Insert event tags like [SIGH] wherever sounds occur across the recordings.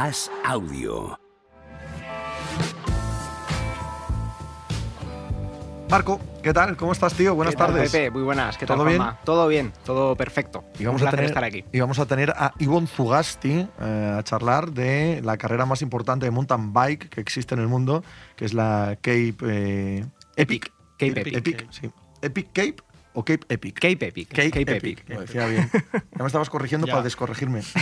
As Audio. Marco, ¿qué tal? ¿Cómo estás, tío? Buenas ¿Qué tal, tardes. Pepe? Muy buenas. ¿Qué tal, ¿Todo bien? Todo bien, todo perfecto. Y vamos, Un a placer tener, estar aquí. y vamos a tener a Ivonne Zugasti eh, a charlar de la carrera más importante de mountain bike que existe en el mundo, que es la Cape eh, Epic. Cape Epic. sí. ¿Epic Cape o Cape Epic? Cape Epic. Cape, Cape Epic. Epic. Lo decía bien. Ya me estabas corrigiendo [LAUGHS] Ya. para descorregirme. [LAUGHS]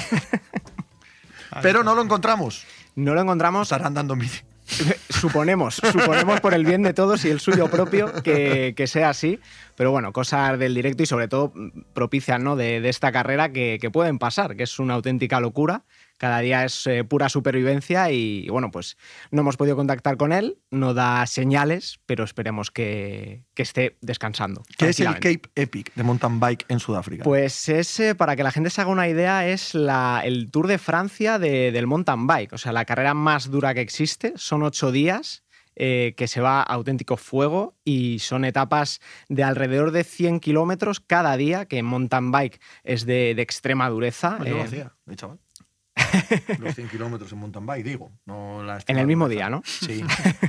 Pero no lo encontramos. No lo encontramos, Estarán dando bici. [LAUGHS] suponemos, suponemos por el bien de todos y el suyo propio que, que sea así. Pero bueno, cosas del directo y sobre todo propicias ¿no? de, de esta carrera que, que pueden pasar, que es una auténtica locura. Cada día es eh, pura supervivencia y bueno, pues no hemos podido contactar con él, no da señales, pero esperemos que, que esté descansando. ¿Qué es el. Cape Epic de mountain bike en Sudáfrica? Pues es, eh, para que la gente se haga una idea, es la- el Tour de Francia de- del mountain bike. O sea, la carrera más dura que existe. Son ocho días eh, que se va a auténtico fuego y son etapas de alrededor de 100 kilómetros cada día, que en mountain bike es de, de extrema dureza. Ah, yo lo eh, hacía, chaval. [LAUGHS] Los 100 kilómetros en mountain bike, digo. No la en el mismo día, ¿no? Sí,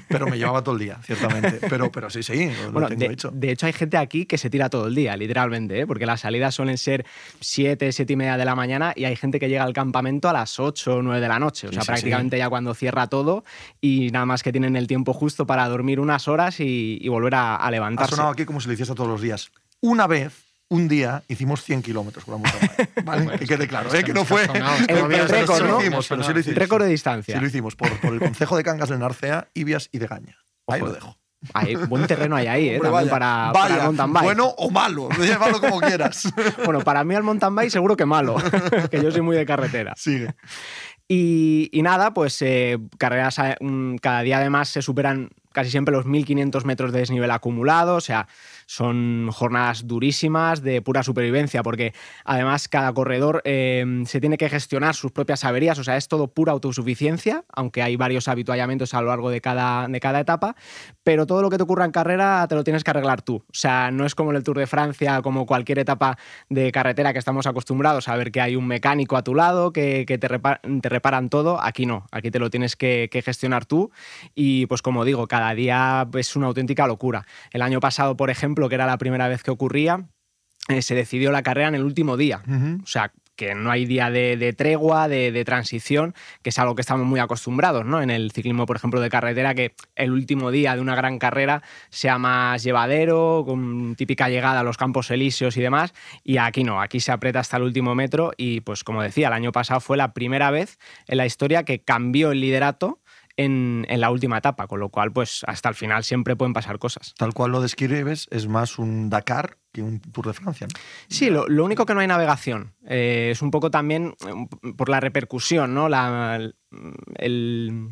pero me llevaba todo el día, ciertamente. Pero, pero sí, sí, lo, Bueno, tengo de, hecho. de hecho hay gente aquí que se tira todo el día, literalmente, ¿eh? porque las salidas suelen ser 7, 7 y media de la mañana y hay gente que llega al campamento a las 8 o 9 de la noche, o sea, sí, prácticamente ya cuando cierra todo y nada más que tienen el tiempo justo para dormir unas horas y, y volver a, a Ha levantarse. sonado aquí como si lo hiciese todos los días. Una vez, un día, hicimos 100 kilómetros con la bike. [LAUGHS] ¿Vale? que quede claro, ¿eh? que no fue. El- sí récord, ¿no? hicimos, pero sí lo hicimos. Récord de Sí distancia. lo hicimos por, por el Concejo de Cangas de Narcea, Ibias y de Gaña. Ahí Ojo. lo dejo. Hay buen terreno hay ahí, ¿eh? Hombre, también vaya, para, vaya, para el mountain bike. Bueno o malo, [LAUGHS] llévalo como quieras. [LAUGHS] Bueno, para mí el mountain bike seguro que malo, que yo soy muy de carretera. Sigue. Y, y nada, pues eh, carreras eh, mm, cada día además se superan casi siempre los 1500 metros de desnivel acumulado, o sea, son jornadas durísimas de pura supervivencia, porque además cada corredor eh, se tiene que gestionar sus propias averías, o sea, es todo pura autosuficiencia, aunque hay varios habituallamientos a lo largo de cada, de cada etapa, pero todo lo que te ocurra en carrera te lo tienes que arreglar tú. O sea, no es como en el Tour de Francia, como cualquier etapa de carretera que estamos acostumbrados a ver que hay un mecánico a tu lado, que, te, te reparan todo. Aquí no, aquí te lo tienes que, que gestionar tú. Y pues como digo, cada día es una auténtica locura. El año pasado, por ejemplo, que era la primera vez que ocurría, eh, se decidió la carrera en el último día. O sea, que no hay día de, de tregua, de, de transición, que es algo que estamos muy acostumbrados, ¿no? En el ciclismo, por ejemplo, de carretera, que el último día de una gran carrera sea más llevadero, con típica llegada a los campos elíseos y demás, y aquí no, aquí se aprieta hasta el último metro y, pues como decía, el año pasado fue la primera vez en la historia que cambió el liderato en, en la última etapa, con lo cual, pues hasta el final siempre pueden pasar cosas. Tal cual lo describes, es más un Dakar que un Tour de Francia. ¿no? Sí, lo, lo único que no hay navegación. Eh, es un poco también eh, por la repercusión, ¿no? La, el-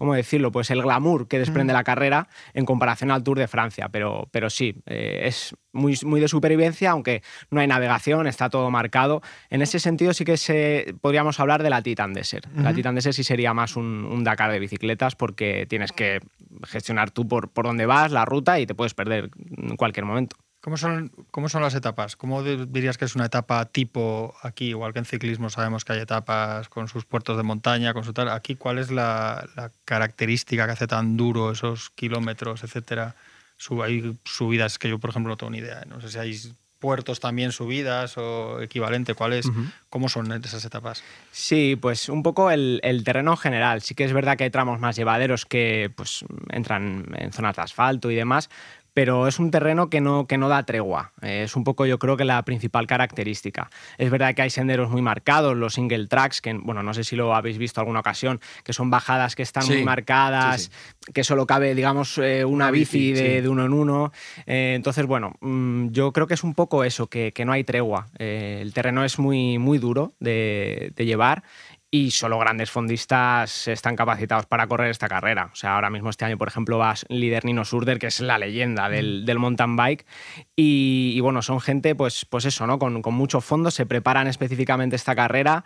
¿Cómo decirlo? Pues el glamour que desprende la carrera en comparación al Tour de Francia. Pero, pero sí, eh, es muy, muy de supervivencia, aunque no hay navegación, está todo marcado. En ese sentido sí que se, podríamos hablar de la Titan Desert. La Ujú. Titan Desert sí sería más un, un Dakar de bicicletas porque tienes que gestionar tú por, por dónde vas, la ruta y te puedes perder en cualquier momento. ¿Cómo son, ¿Cómo son las etapas? ¿Cómo di- dirías que es una etapa tipo aquí? Igual que en ciclismo sabemos que hay etapas con sus puertos de montaña, con su tal. Aquí, ¿cuál es la, la característica que hace tan duro esos kilómetros, etcétera? Sub- hay subidas que yo, por ejemplo, no tengo ni idea. No sé si hay puertos también subidas o equivalente. ¿Cuál es? Ujú. ¿Cómo son esas etapas? Sí, pues un poco el, el terreno en general. Sí que es verdad que hay tramos más llevaderos que pues, entran en zonas de asfalto y demás, pero es un terreno que no, que no da tregua. Eh, es un poco, yo creo que la principal característica. Es verdad que hay senderos muy marcados, los single tracks, que, bueno, no sé si lo habéis visto alguna ocasión, que son bajadas que están Sí, muy marcadas, que solo cabe, digamos, eh, una, Una bici, bici, de, de uno en uno. Eh, entonces, bueno, mm, yo creo que es un poco eso, que, que no hay tregua. Eh, el terreno es muy, muy duro de, de llevar y solo grandes fondistas están capacitados para correr esta carrera. O sea, ahora mismo este año, por ejemplo, va líder Nino Surder, que es la leyenda del, del mountain bike. Y, y bueno, son gente, pues, pues eso, ¿no? Con, con mucho fondo, se preparan específicamente esta carrera.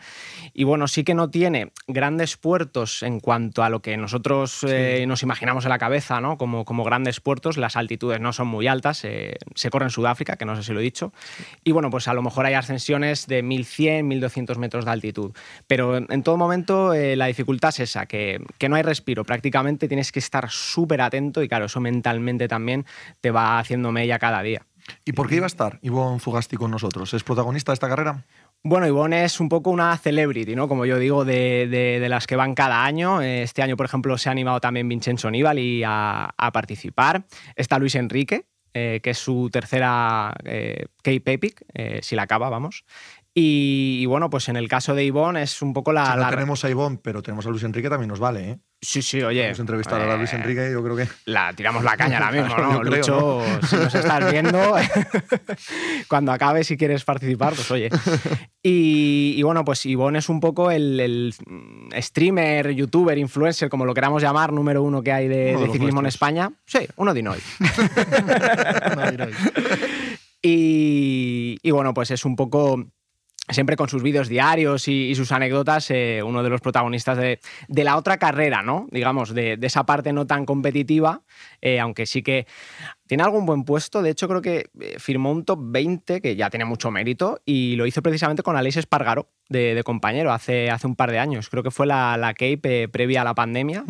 Y bueno, sí que no tiene grandes puertos en cuanto a lo que nosotros eh, nos imaginamos en la cabeza, ¿no? Como, como grandes puertos, las altitudes no son muy altas. eh, se corre en Sudáfrica, que no sé si lo he dicho. Y bueno, pues a lo mejor hay ascensiones de 1100, 1200 metros de altitud. Pero en todo momento eh, la dificultad es esa, que, que, no hay respiro. Prácticamente tienes que estar súper atento y claro, eso mentalmente también te va haciendo mella cada día. ¿Y por qué iba a estar Ivonne Zugasti con nosotros? ¿Es protagonista de esta carrera? Bueno, Ivonne es un poco una celebrity, ¿no? Como yo digo, de, de, las que van cada año. Este año, por ejemplo, se ha animado también Vincenzo Nibali a, a participar. Está Luis Enrique, eh, que es su tercera eh, Cape Epic, eh, si la acaba, vamos. Y, bueno, pues en el caso de Ivonne es un poco la. Si no tenemos a Ivonne, pero tenemos a Luis Enrique, también nos vale, ¿eh? Sí, sí, oye. Vamos a entrevistar a Luis Enrique, yo creo que. La tiramos la caña ahora mismo, ¿no? [LAUGHS] Lucho, si nos estás viendo, [LAUGHS] cuando acabe, si quieres participar, pues oye. Y, bueno, pues Ivonne es un poco el, streamer, youtuber, influencer, como lo queramos llamar, número uno que hay de, ciclismo en España. Sí, uno de hoy. [LAUGHS] y, y bueno, pues es un poco siempre con sus vídeos diarios y, sus anécdotas, eh, uno de los protagonistas de, la otra carrera, ¿no? Digamos, de, esa parte no tan competitiva, eh, aunque sí que tiene algún buen puesto. De hecho, creo que eh, firmó un top 20, que ya tiene mucho mérito, y lo hizo precisamente con Aleix Espargaro, de, compañero, hace, hace un par de años. Creo que fue la, la Cape previa a la pandemia,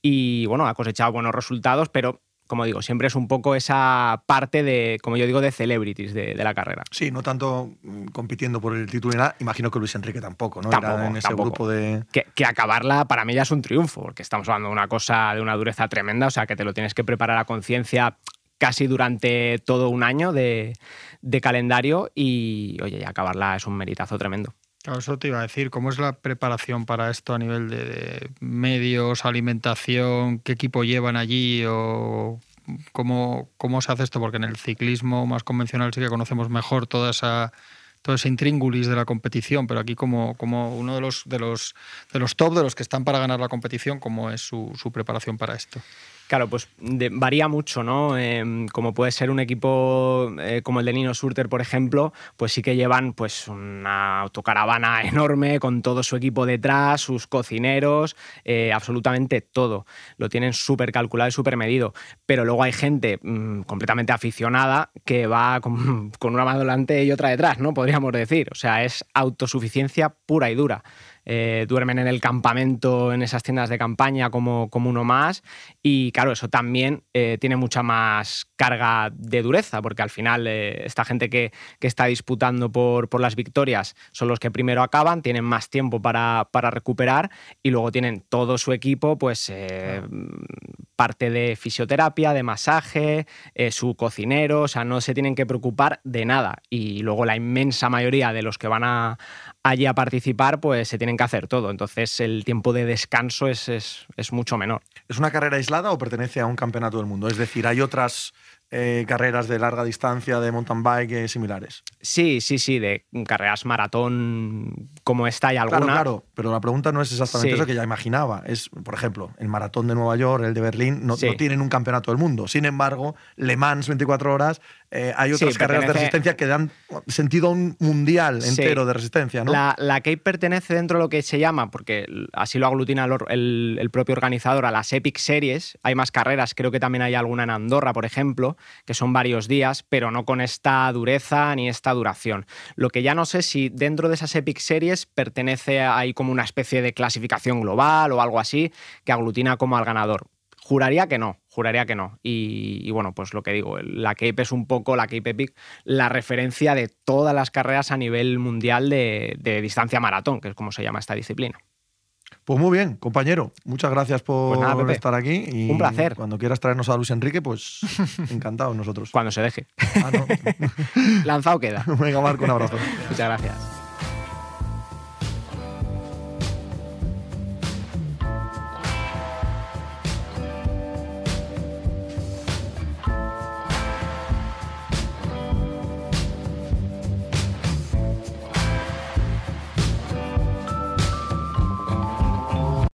y bueno, ha cosechado buenos resultados, pero como digo, siempre es un poco esa parte de, como yo digo, de celebrities de, la carrera. Sí, no tanto mm, compitiendo por el título nada. Imagino que Luis Enrique tampoco, ¿no? Era en ese grupo de. Que, acabarla para mí ya es un triunfo, porque estamos hablando de una cosa de una dureza tremenda, o sea, que te lo tienes que preparar a conciencia casi durante todo un año de, calendario y, oye, acabarla es un meritazo tremendo. Claro, eso te iba a decir, ¿cómo es la preparación para esto a nivel de, medios, alimentación, qué equipo llevan allí o cómo, cómo se hace esto? Porque en el ciclismo más convencional sí que conocemos mejor toda esa todo ese intríngulis de la competición, pero aquí como, como uno de los, de, los, de los top, de los que están para ganar la competición, ¿cómo es su, su preparación para esto? Claro, pues varía mucho, ¿no? Em, como puede ser un equipo eh, como el de Nino Surter, por ejemplo, pues sí que llevan pues una autocaravana [LAUGHS] enorme con todo su equipo detrás, sus cocineros, eh, absolutamente todo. Lo tienen súper calculado y súper medido. Pero luego hay gente mm, completamente aficionada que va con, [LAUGHS] con una mano delante y otra detrás, ¿no? Podríamos decir. O sea, es autosuficiencia pura y dura. Eh, duermen en el campamento, en esas tiendas de campaña como, como uno más. Y claro, eso también eh, tiene mucha más carga de dureza, porque al final eh, esta gente que, está disputando por, por, las victorias son los que primero acaban, tienen más tiempo para, para recuperar y luego tienen todo su equipo, pues parte de fisioterapia, de masaje, su cocinero, o sea, no se tienen que preocupar de nada. Y luego la inmensa mayoría de los que van a, allí a participar, pues se tienen que hacer todo. Entonces el tiempo de descanso es, es, es mucho menor. ¿Es una carrera aislada o pertenece a un campeonato del mundo? Es decir, hay otras eh, carreras de larga distancia de mountain bike eh, similares. Sí, sí, sí, de carreras maratón como esta y alguna. Claro, claro, pero la pregunta no es exactamente eso que ya imaginaba. Es, por ejemplo, el maratón de Nueva York, el de Berlín, no, no tienen un campeonato del mundo. Sin embargo, Le Mans 24 horas eh, hay otras carreras de resistencia que dan sentido a un mundial entero de resistencia, ¿no? La, la Cape pertenece dentro de lo que se llama, porque así lo aglutina el, el, propio organizador, a las Epic Series. Hay más carreras, creo que también hay alguna en Andorra, por ejemplo, que son varios días, pero no con esta dureza ni esta duración. Lo que ya no sé si dentro de esas Epic Series pertenece, hay como una especie de clasificación global o algo así que aglutina como al ganador. Juraría que no, juraría que no. Y, bueno, pues lo que digo, la Cape es un poco, la Cape Epic, la referencia de todas las carreras a nivel mundial de, distancia maratón, que es como se llama esta disciplina. Pues muy bien, compañero. Muchas gracias por pues estar aquí. Y un placer. Cuando quieras traernos a Luis Enrique, pues [LAUGHS] encantados nosotros. Cuando se deje. Ah, [LAUGHS] Lanzado queda. [LAUGHS] Venga, Marco, un abrazo. Muchas gracias.